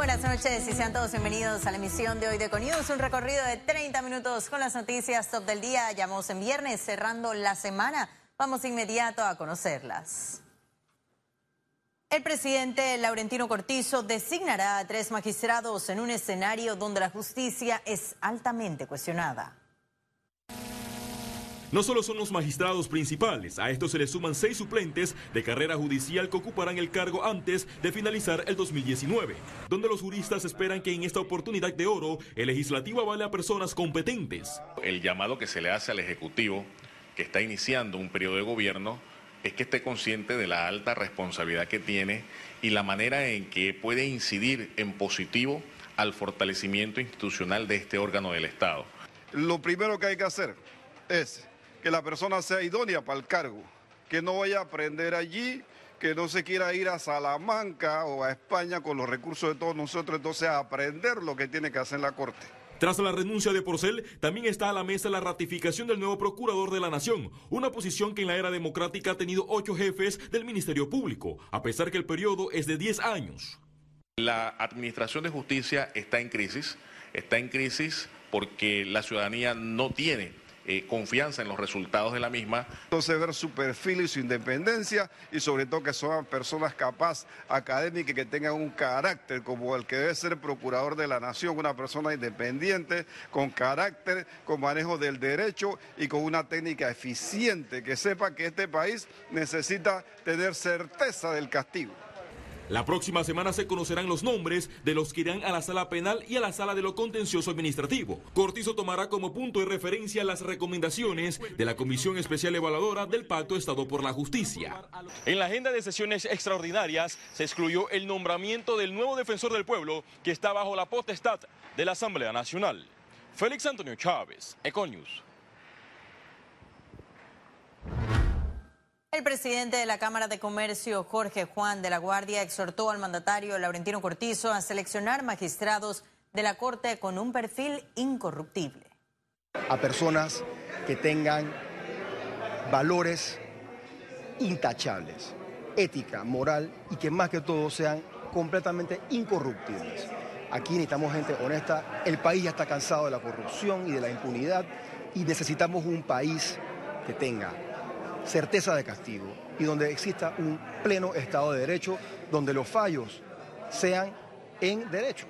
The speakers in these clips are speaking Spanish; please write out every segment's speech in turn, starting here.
Buenas noches y sean todos bienvenidos a la emisión de hoy de Econius, un recorrido de 30 minutos con las noticias top del día. Llamamos en viernes, cerrando la semana. Vamos inmediato a conocerlas. El presidente Laurentino Cortizo designará a tres magistrados en un escenario donde la justicia es altamente cuestionada. No solo son los magistrados principales, a estos se le suman seis suplentes de carrera judicial que ocuparán el cargo antes de finalizar el 2019, donde los juristas esperan que en esta oportunidad de oro el legislativo avale a personas competentes. El llamado que se le hace al Ejecutivo, que está iniciando un periodo de gobierno, es que esté consciente de la alta responsabilidad que tiene y la manera en que puede incidir en positivo al fortalecimiento institucional de este órgano del Estado. Lo primero que hay que hacer es que la persona sea idónea para el cargo, que no vaya a aprender allí, que no se quiera ir a Salamanca o a España con los recursos de todos nosotros, entonces a aprender lo que tiene que hacer la Corte. Tras la renuncia de Porcel, también está a la mesa la ratificación del nuevo Procurador de la Nación, una posición que en la era democrática ha tenido ocho jefes del Ministerio Público, a pesar que el periodo es de 10 años. La Administración de Justicia está en crisis, está en crisis porque la ciudadanía no tiene eh, confianza en los resultados de la misma. Entonces ver su perfil y su independencia y sobre todo que son personas capaces, académicas, que tengan un carácter como el que debe ser procurador de la nación, una persona independiente, con carácter, con manejo del derecho y con una técnica eficiente, que sepa que este país necesita tener certeza del castigo. La próxima semana se conocerán los nombres de los que irán a la sala penal y a la sala de lo contencioso administrativo. Cortizo tomará como punto de referencia las recomendaciones de la Comisión Especial Evaluadora del Pacto Estado por la Justicia. En la agenda de sesiones extraordinarias se excluyó el nombramiento del nuevo defensor del pueblo que está bajo la potestad de la Asamblea Nacional. Félix Antonio Chávez, Econius. El presidente de la Cámara de Comercio, Jorge Juan de la Guardia, exhortó al mandatario Laurentino Cortizo a seleccionar magistrados de la Corte con un perfil incorruptible. A personas que tengan valores intachables, ética, moral y que más que todo sean completamente incorruptibles. Aquí necesitamos gente honesta. El país ya está cansado de la corrupción y de la impunidad y necesitamos un país que tenga certeza de castigo y donde exista un pleno Estado de Derecho, donde los fallos sean en derecho.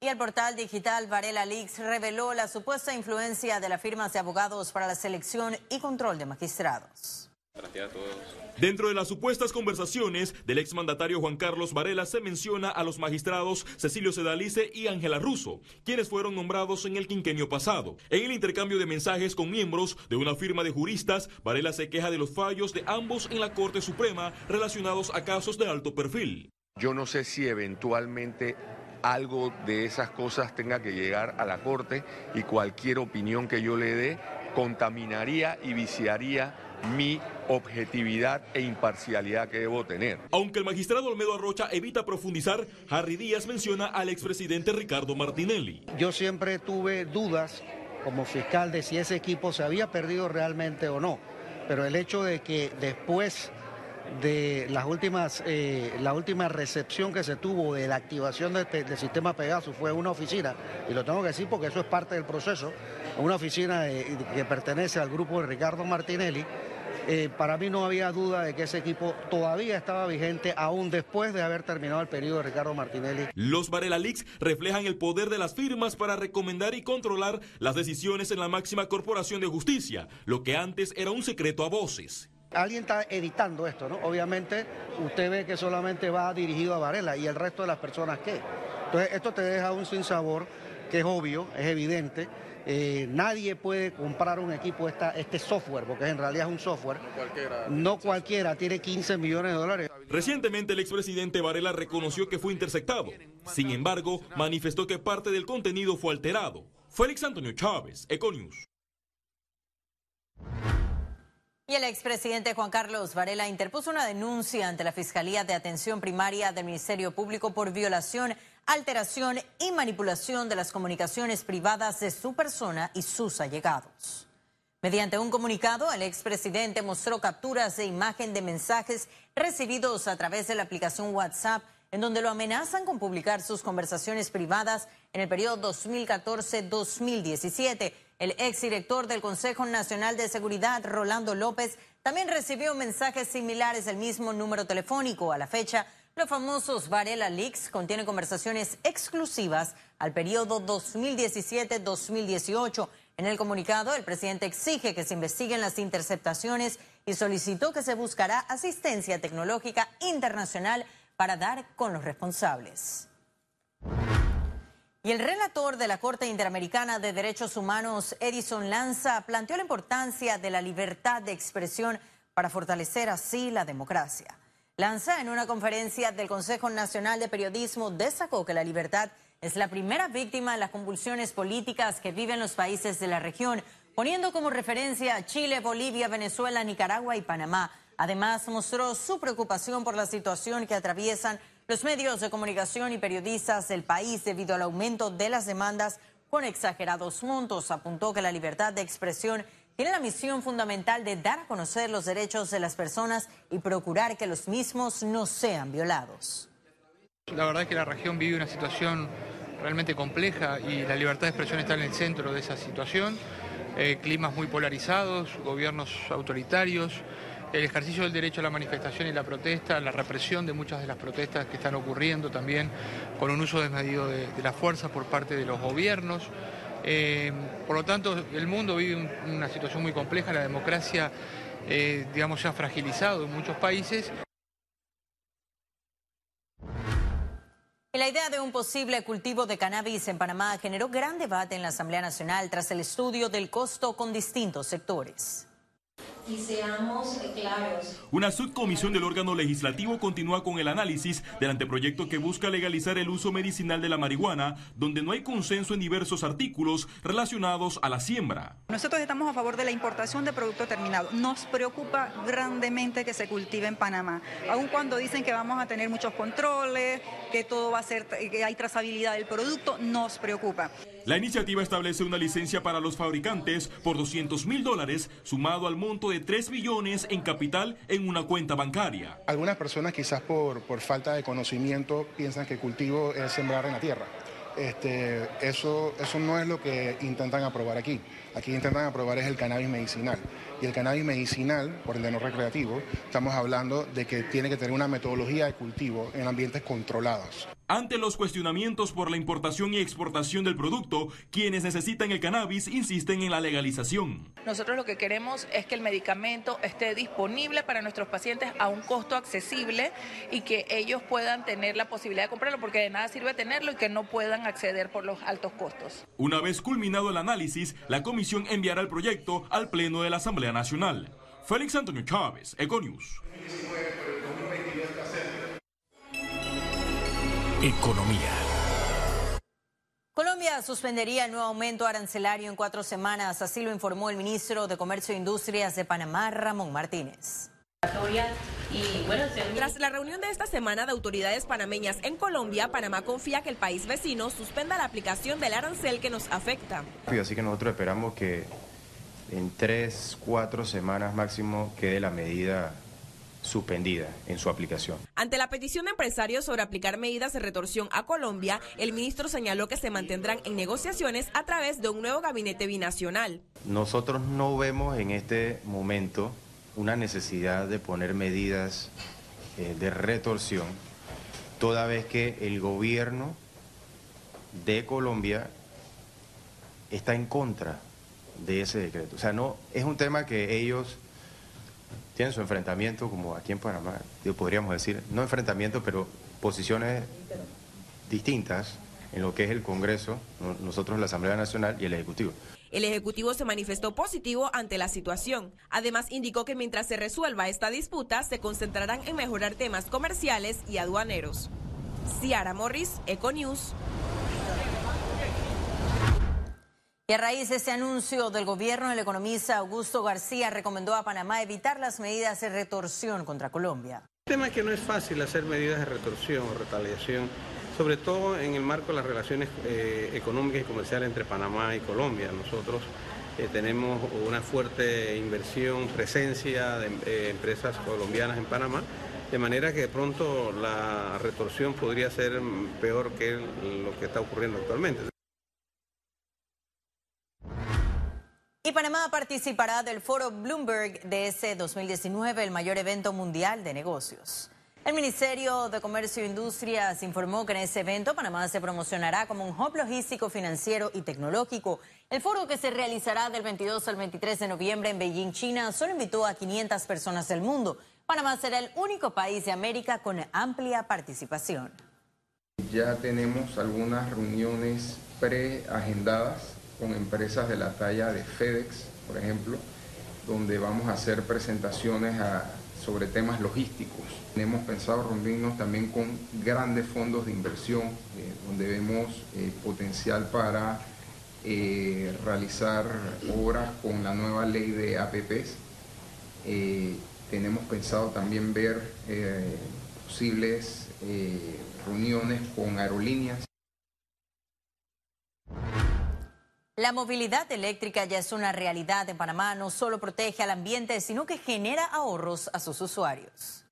Y el portal digital Varela Leaks reveló la supuesta influencia de las firmas de abogados para la selección y control de magistrados. Gracias a todos. Dentro de las supuestas conversaciones del exmandatario Juan Carlos Varela se menciona a los magistrados Cecilio Sedalice y Ángela Russo, quienes fueron nombrados en el quinquenio pasado. En el intercambio de mensajes con miembros de una firma de juristas, Varela se queja de los fallos de ambos en la Corte Suprema relacionados a casos de alto perfil. Yo no sé si eventualmente algo de esas cosas tenga que llegar a la Corte y cualquier opinión que yo le dé contaminaría y viciaría mi objetividad e imparcialidad que debo tener. Aunque el magistrado Olmedo Arrocha evita profundizar, Harry Díaz menciona al expresidente Ricardo Martinelli. Yo siempre tuve dudas como fiscal de si ese equipo se había perdido realmente o no, pero el hecho de que después de las últimas, eh, la última recepción que se tuvo de la activación del, del, sistema Pegasus fue una oficina, y lo tengo que decir porque eso es parte del proceso, una oficina que pertenece al grupo de Ricardo Martinelli, eh, para mí no había duda de que ese equipo todavía estaba vigente aún después de haber terminado el periodo de Ricardo Martinelli. Los Varela Leaks reflejan el poder de las firmas para recomendar y controlar las decisiones en la máxima corporación de justicia, lo que antes era un secreto a voces. Alguien está editando esto, ¿no? Obviamente usted ve que solamente va dirigido a Varela y el resto de las personas qué. Entonces esto te deja un sinsabor que es obvio, es evidente eh, nadie puede comprar un equipo, esta, este software, porque en realidad es un software. No cualquiera, no cualquiera tiene 15 millones de dólares. Recientemente el expresidente Varela reconoció que fue interceptado. Sin embargo, manifestó que parte del contenido fue alterado. Félix Antonio Chávez, Econius. Y el expresidente Juan Carlos Varela interpuso una denuncia ante la Fiscalía de Atención Primaria del Ministerio Público por violación alteración y manipulación de las comunicaciones privadas de su persona y sus allegados. Mediante un comunicado, el expresidente mostró capturas de imagen de mensajes recibidos a través de la aplicación WhatsApp, en donde lo amenazan con publicar sus conversaciones privadas en el periodo 2014-2017. El exdirector del Consejo Nacional de Seguridad, Rolando López, también recibió mensajes similares del mismo número telefónico. A la fecha, los famosos Varela Leaks contienen conversaciones exclusivas al periodo 2017-2018. En el comunicado, el presidente exige que se investiguen las interceptaciones y solicitó que se buscará asistencia tecnológica internacional para dar con los responsables. Y el relator de la Corte Interamericana de Derechos Humanos, Edison Lanza, planteó la importancia de la libertad de expresión para fortalecer así la democracia. Lanza, en una conferencia del Consejo Nacional de Periodismo, destacó que la libertad es la primera víctima de las convulsiones políticas que viven los países de la región, poniendo como referencia Chile, Bolivia, Venezuela, Nicaragua y Panamá. Además, mostró su preocupación por la situación que atraviesan los medios de comunicación y periodistas del país debido al aumento de las demandas con exagerados montos, apuntó que la libertad de expresión tiene la misión fundamental de dar a conocer los derechos de las personas y procurar que los mismos no sean violados. La verdad es que la región vive una situación realmente compleja y la libertad de expresión está en el centro de esa situación. Eh, climas muy polarizados, gobiernos autoritarios, el ejercicio del derecho a la manifestación y la protesta, la represión de muchas de las protestas que están ocurriendo también con un uso desmedido de, la fuerza por parte de los gobiernos. Eh, por lo tanto, el mundo vive una situación muy compleja, la democracia, eh, digamos, ha fragilizado en muchos países. La idea de un posible cultivo de cannabis en Panamá generó gran debate en la Asamblea Nacional tras el estudio del costo con distintos sectores y seamos claros. Una subcomisión del órgano legislativo continúa con el análisis del anteproyecto que busca legalizar el uso medicinal de la marihuana, donde no hay consenso en diversos artículos relacionados a la siembra. Nosotros estamos a favor de la importación de producto terminado. Nos preocupa grandemente que se cultive en Panamá, aun cuando dicen que vamos a tener muchos controles, que todo va a ser, que hay trazabilidad del producto, nos preocupa. La iniciativa establece una licencia para los fabricantes por 200 mil dólares, sumado al monto de 3 billones en capital en una cuenta bancaria. Algunas personas quizás por, por falta de conocimiento piensan que el cultivo es sembrar en la tierra. Este, eso, eso no es lo que intentan aprobar aquí. Aquí intentan aprobar es el cannabis medicinal. Y el cannabis medicinal, por el de no recreativo, estamos hablando de que tiene que tener una metodología de cultivo en ambientes controlados. Ante los cuestionamientos por la importación y exportación del producto, quienes necesitan el cannabis insisten en la legalización. Nosotros lo que queremos es que el medicamento esté disponible para nuestros pacientes a un costo accesible y que ellos puedan tener la posibilidad de comprarlo, porque de nada sirve tenerlo y que no puedan acceder por los altos costos. Una vez culminado el análisis, la comisión enviará el proyecto al Pleno de la Asamblea Nacional. Félix Antonio Chávez, Econius. Economía. Colombia suspendería el nuevo aumento arancelario en cuatro semanas, así lo informó el ministro de Comercio e Industrias de Panamá, Ramón Martínez. Tras la reunión de esta semana de autoridades panameñas en Colombia, Panamá confía que el país vecino suspenda la aplicación del arancel que nos afecta. Así que nosotros esperamos que en tres, cuatro semanas máximo quede la medida suspendida en su aplicación. Ante la petición de empresarios sobre aplicar medidas de retorsión a Colombia, el ministro señaló que se mantendrán en negociaciones a través de un nuevo gabinete binacional. Nosotros no vemos en este momento una necesidad de poner medidas eh, de retorsión, toda vez que el gobierno de Colombia está en contra de ese decreto. O sea, no es un tema que ellos tienen su enfrentamiento, como aquí en Panamá, podríamos decir, no enfrentamiento, pero posiciones distintas en lo que es el Congreso, nosotros la Asamblea Nacional y el Ejecutivo. El Ejecutivo se manifestó positivo ante la situación. Además, indicó que mientras se resuelva esta disputa, se concentrarán en mejorar temas comerciales y aduaneros. Ciara Morris, Econews. Y a raíz de este anuncio del gobierno, el economista Augusto García recomendó a Panamá evitar las medidas de retorsión contra Colombia. El tema es que no es fácil hacer medidas de retorsión o retaliación, sobre todo en el marco de las relaciones eh, económicas y comerciales entre Panamá y Colombia. Nosotros eh, tenemos una fuerte inversión, presencia de eh, empresas colombianas en Panamá, de manera que de pronto la retorsión podría ser peor que lo que está ocurriendo actualmente. Panamá participará del foro Bloomberg de ese 2019, el mayor evento mundial de negocios. El Ministerio de Comercio e Industrias informó que en ese evento Panamá se promocionará como un hub logístico, financiero y tecnológico. El foro que se realizará del 22 al 23 de noviembre en Beijing, China, solo invitó a 500 personas del mundo. Panamá será el único país de América con amplia participación. Ya tenemos algunas reuniones preagendadas con empresas de la talla de FedEx, por ejemplo, donde vamos a hacer presentaciones sobre temas logísticos. Hemos pensado reunirnos también con grandes fondos de inversión, eh, donde vemos eh, potencial para eh, realizar obras con la nueva ley de APPs. tenemos pensado también ver posibles reuniones con aerolíneas. La movilidad eléctrica ya es una realidad en Panamá. No solo protege al ambiente, sino que genera ahorros a sus usuarios.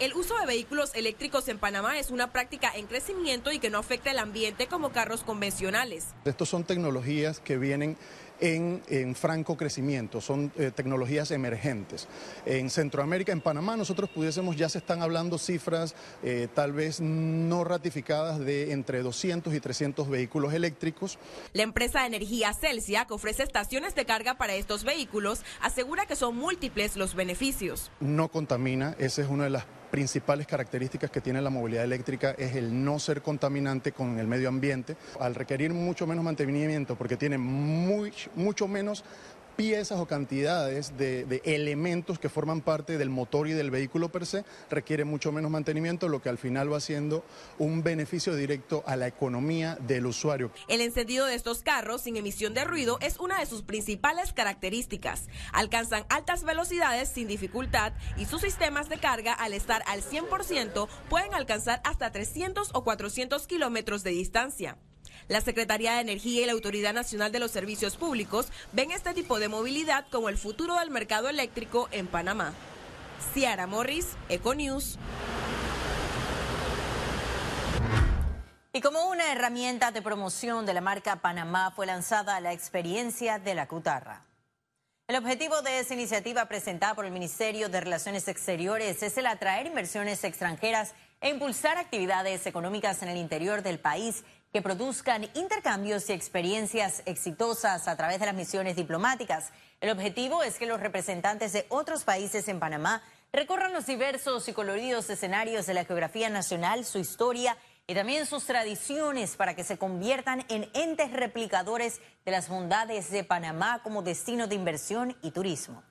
El uso de vehículos eléctricos en Panamá es una práctica en crecimiento y que no afecta el ambiente como carros convencionales. Estos son tecnologías que vienen en, franco crecimiento, son eh, tecnologías emergentes. En Centroamérica, en Panamá, nosotros pudiésemos, ya se están hablando cifras eh, tal vez no ratificadas de entre 200 y 300 vehículos eléctricos. La empresa de energía Celsia, que ofrece estaciones de carga para estos vehículos, asegura que son múltiples los beneficios. No contamina, esa es una de las principales características que tiene la movilidad eléctrica es el no ser contaminante con el medio ambiente, al requerir mucho menos mantenimiento porque tiene muy, mucho menos piezas o cantidades de, elementos que forman parte del motor y del vehículo per se, requiere mucho menos mantenimiento, lo que al final va siendo un beneficio directo a la economía del usuario. El encendido de estos carros sin emisión de ruido es una de sus principales características. Alcanzan altas velocidades sin dificultad y sus sistemas de carga al estar al 100% pueden alcanzar hasta 300 o 400 kilómetros de distancia. La Secretaría de Energía y la Autoridad Nacional de los Servicios Públicos ven este tipo de movilidad como el futuro del mercado eléctrico en Panamá. Ciara Morris, Econews. Y como una herramienta de promoción de la marca Panamá fue lanzada la experiencia de la Cutarra. El objetivo de esa iniciativa presentada por el Ministerio de Relaciones Exteriores es el atraer inversiones extranjeras e impulsar actividades económicas en el interior del país que produzcan intercambios y experiencias exitosas a través de las misiones diplomáticas. El objetivo es que los representantes de otros países en Panamá recorran los diversos y coloridos escenarios de la geografía nacional, su historia y también sus tradiciones para que se conviertan en entes replicadores de las bondades de Panamá como destino de inversión y turismo.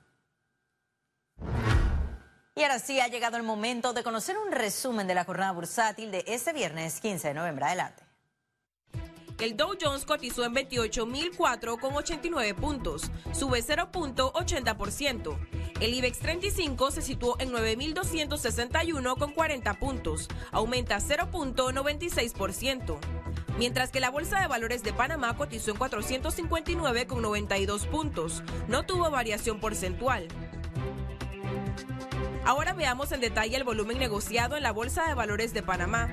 Y ahora sí ha llegado el momento de conocer un resumen de la jornada bursátil de este viernes 15 de noviembre. Adelante. El Dow Jones cotizó en 28.004,89 puntos, sube 0.80%. El IBEX 35 se situó en 9.261,40 puntos, aumenta 0.96%. Mientras que la Bolsa de Valores de Panamá cotizó en 459,92 puntos, no tuvo variación porcentual. Ahora veamos en detalle el volumen negociado en la Bolsa de Valores de Panamá.